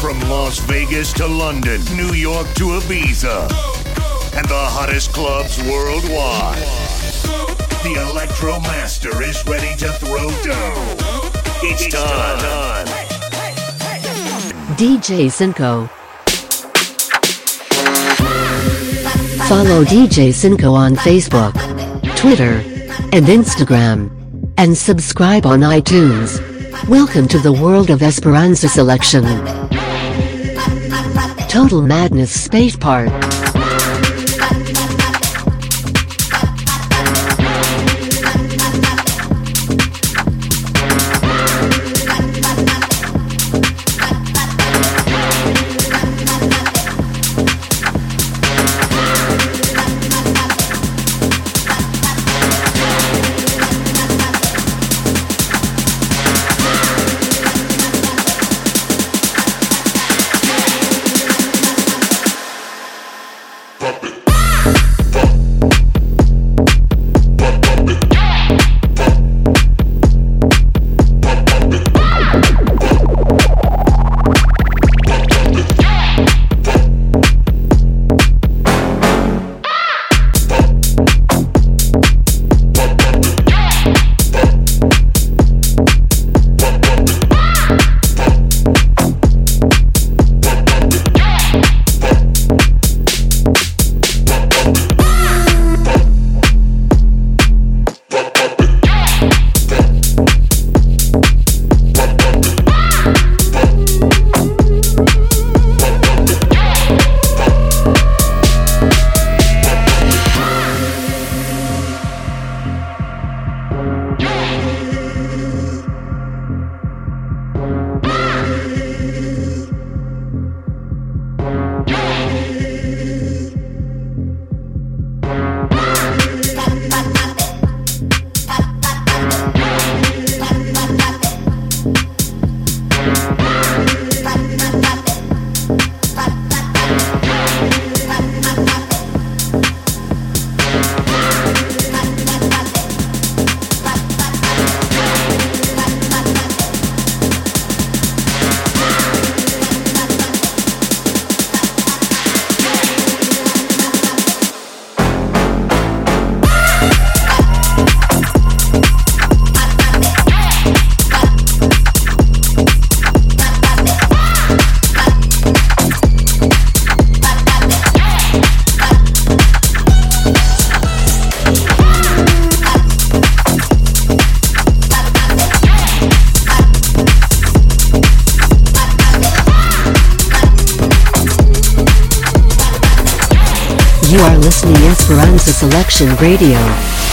From Las Vegas to London, New York to Ibiza, and the hottest clubs worldwide. The Electro Master is ready to throw down. It's time. DJ Cinco. Follow DJ Cinco on Facebook, Twitter, and Instagram. And subscribe on iTunes. Welcome to the world of Esperanza selection. Total Madness Space Park. Selection Radio.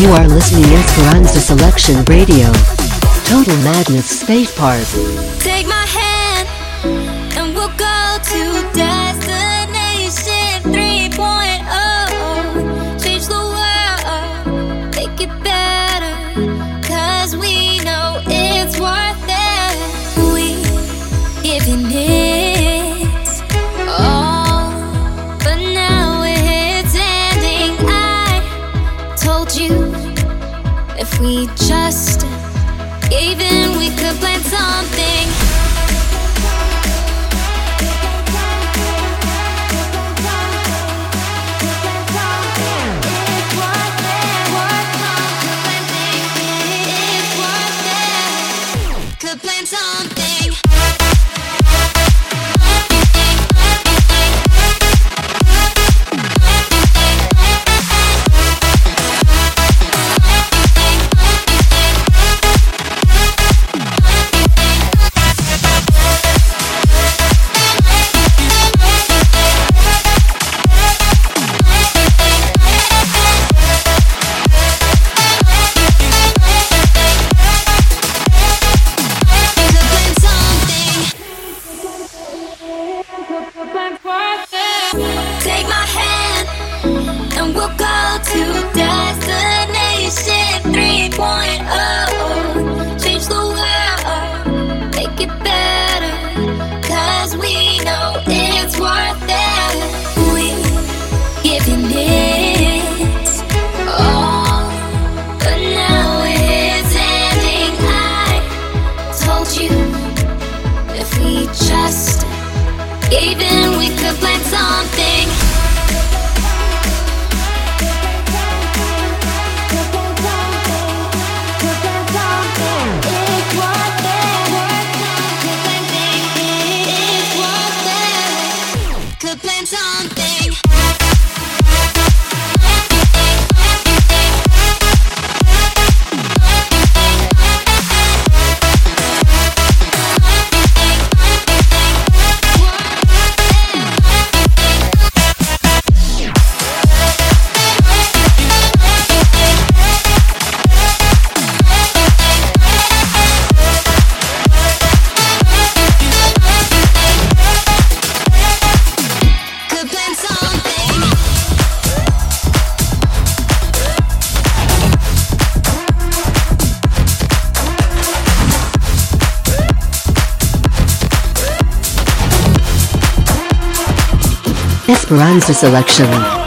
You are listening Esperanza Selection Radio. Total Madness State Park. Take my hand. Even user selection.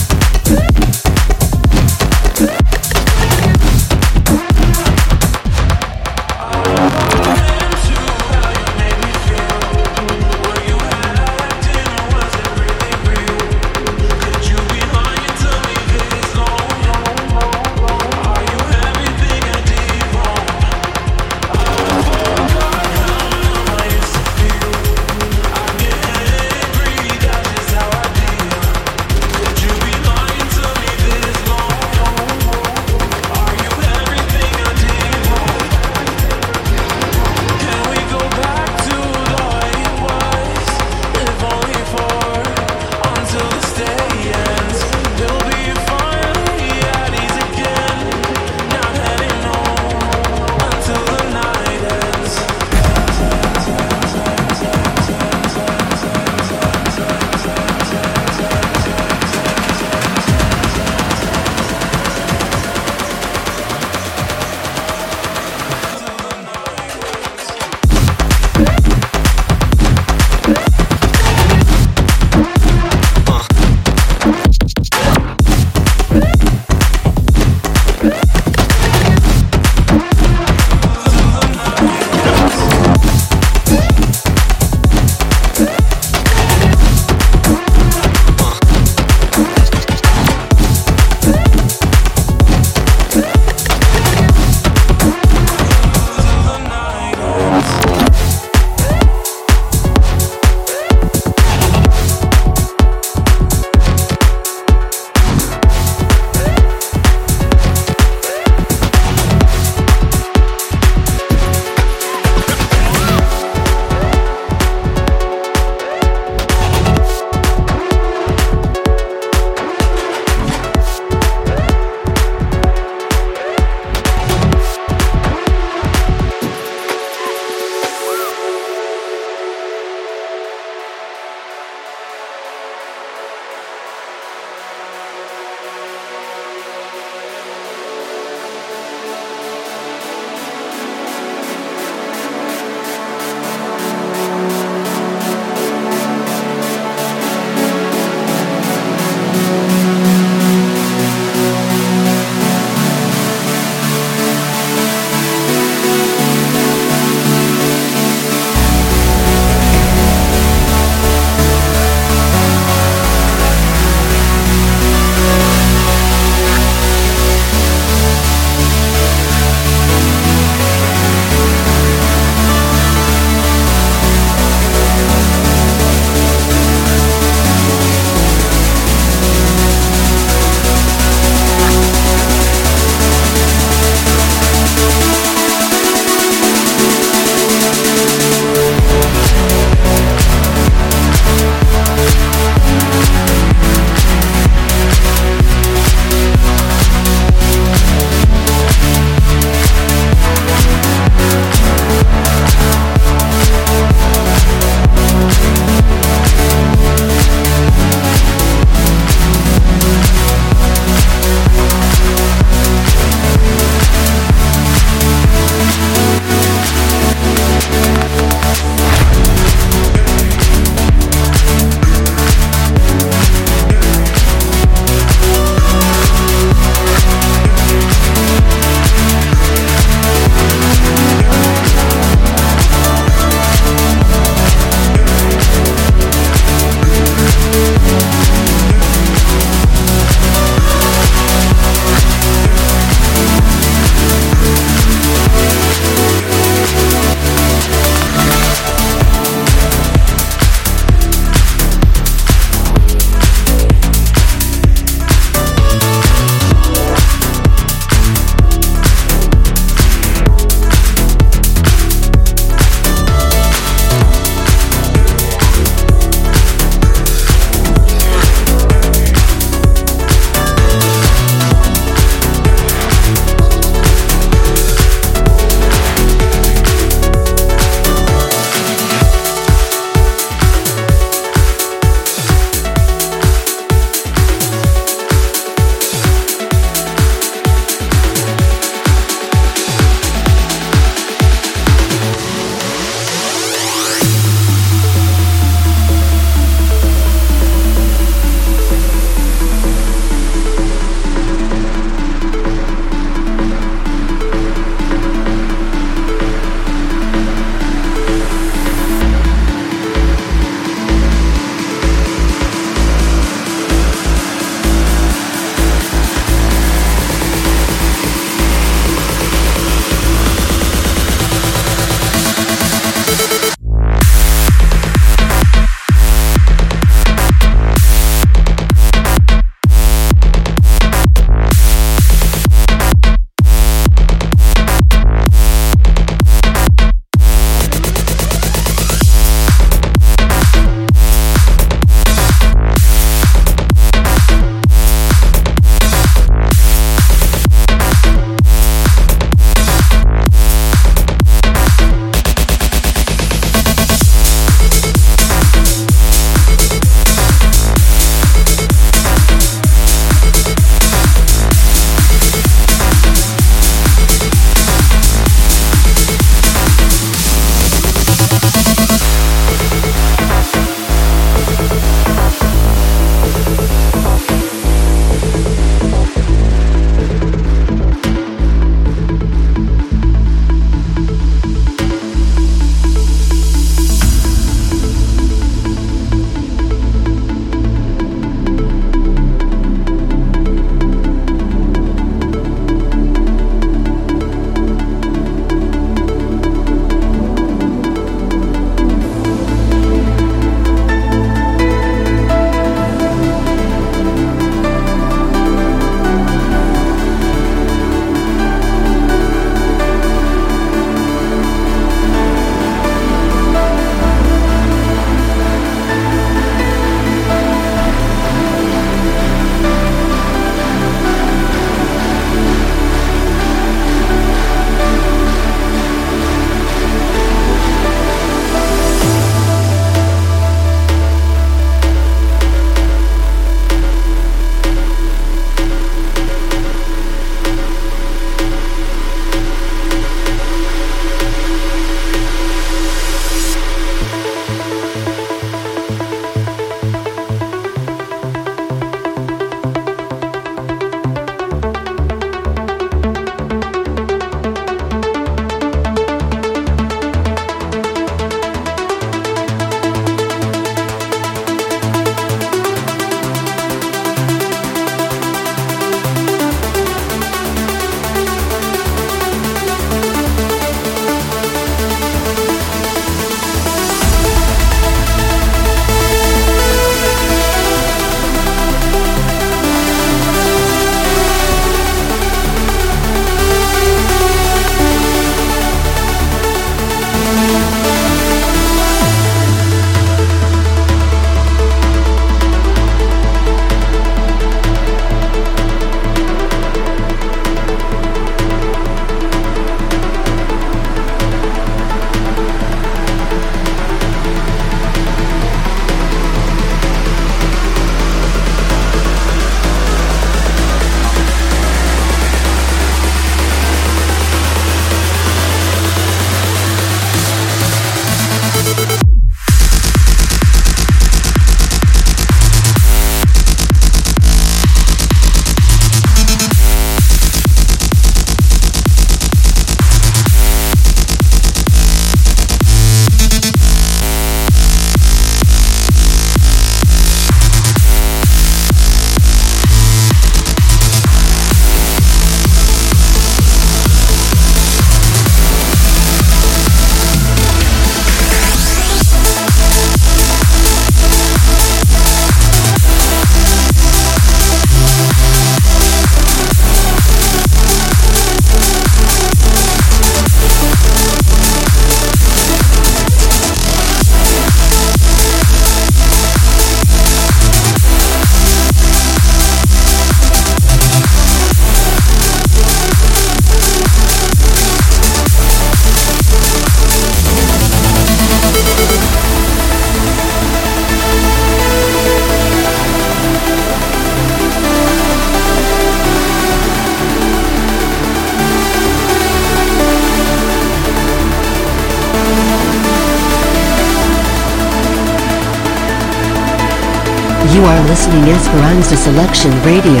Esperanza Selection Radio.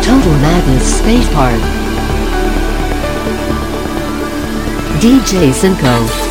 Total Madness Space Park. DJ Cinco.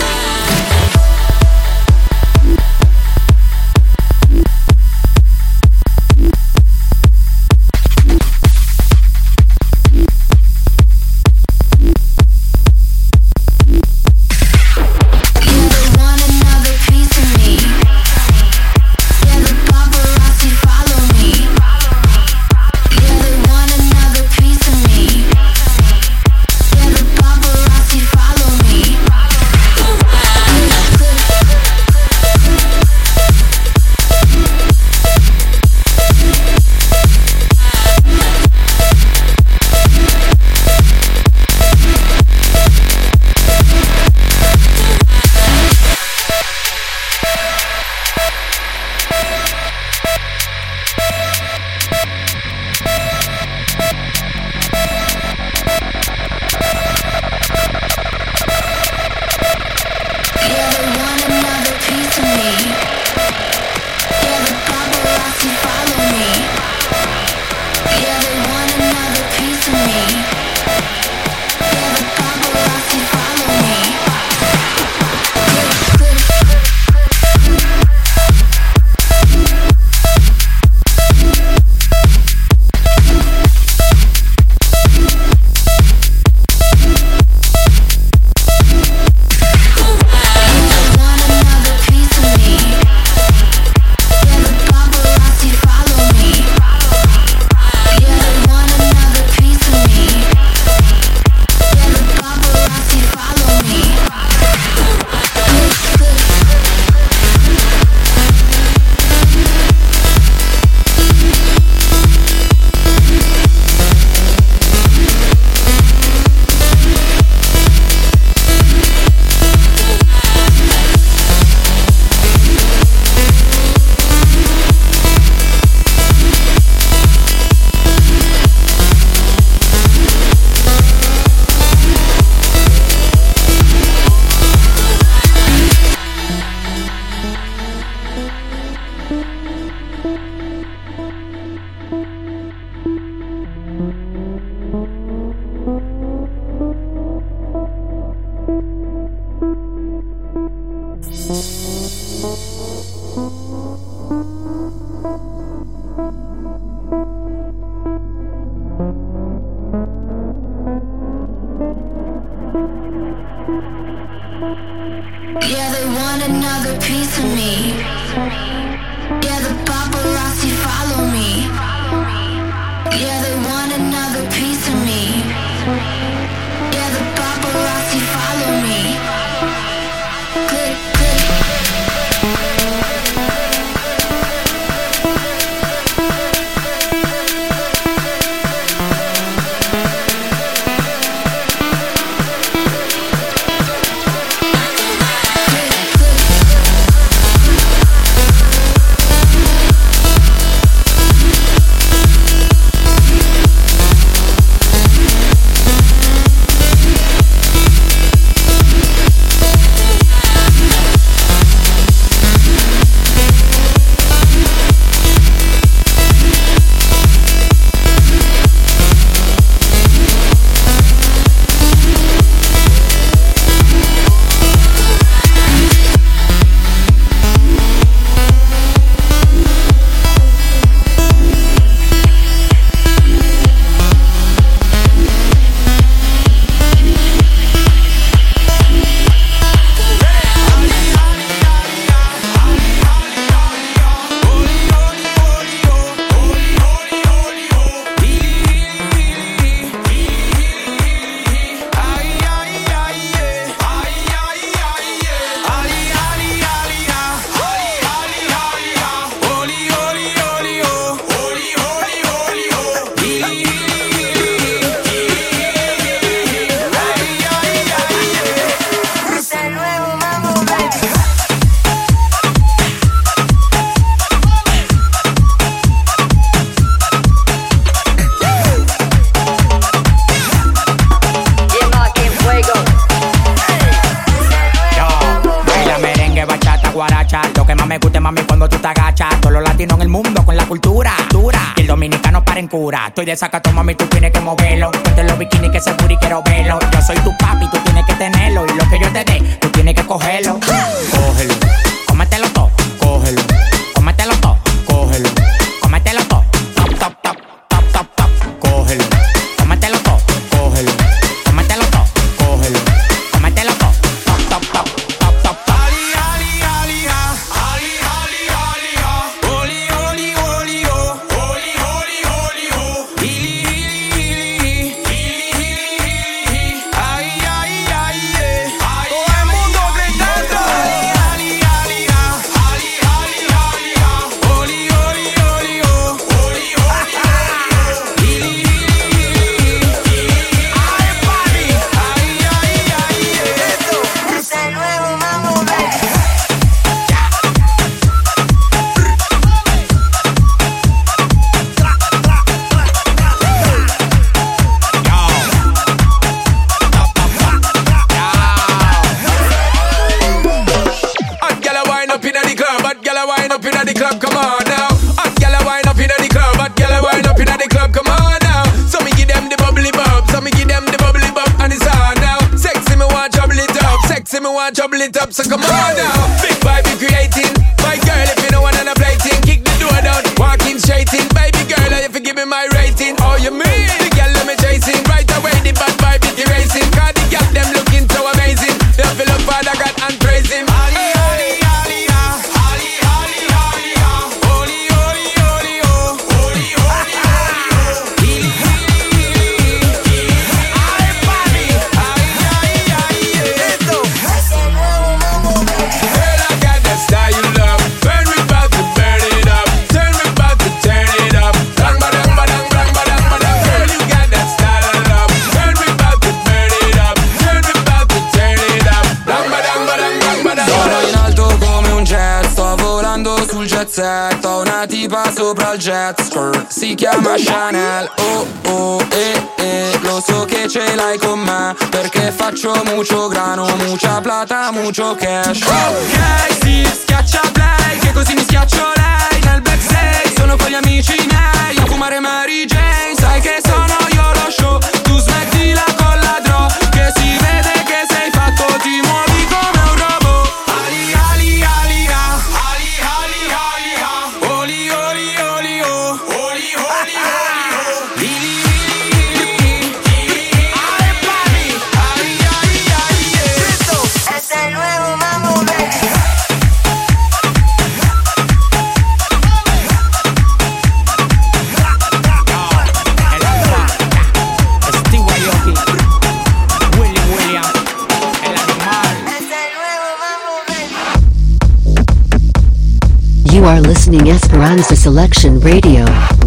Listening Esperanza Selection Radio.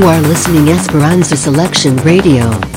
You are listening Esperanza Selection Radio.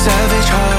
Savage heart.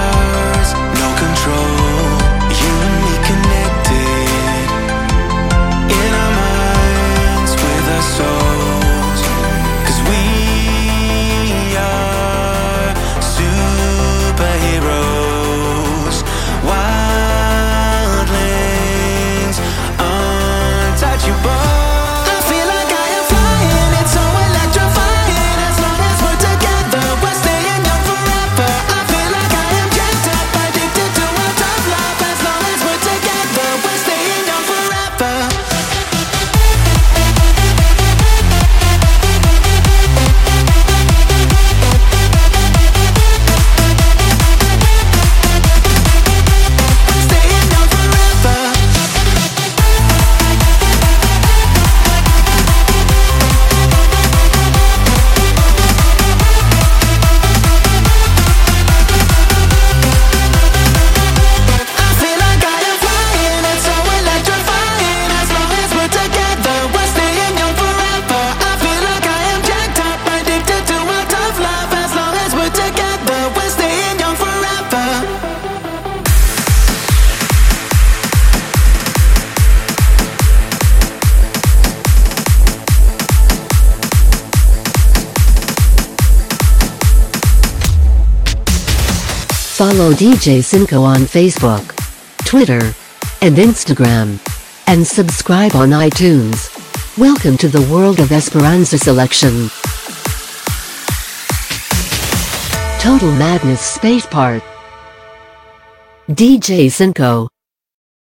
follow DJ Cinco on Facebook, Twitter, and Instagram. And subscribe on iTunes. Welcome to the world of Esperanza Selection. Total Madness Space Part DJ Cinco.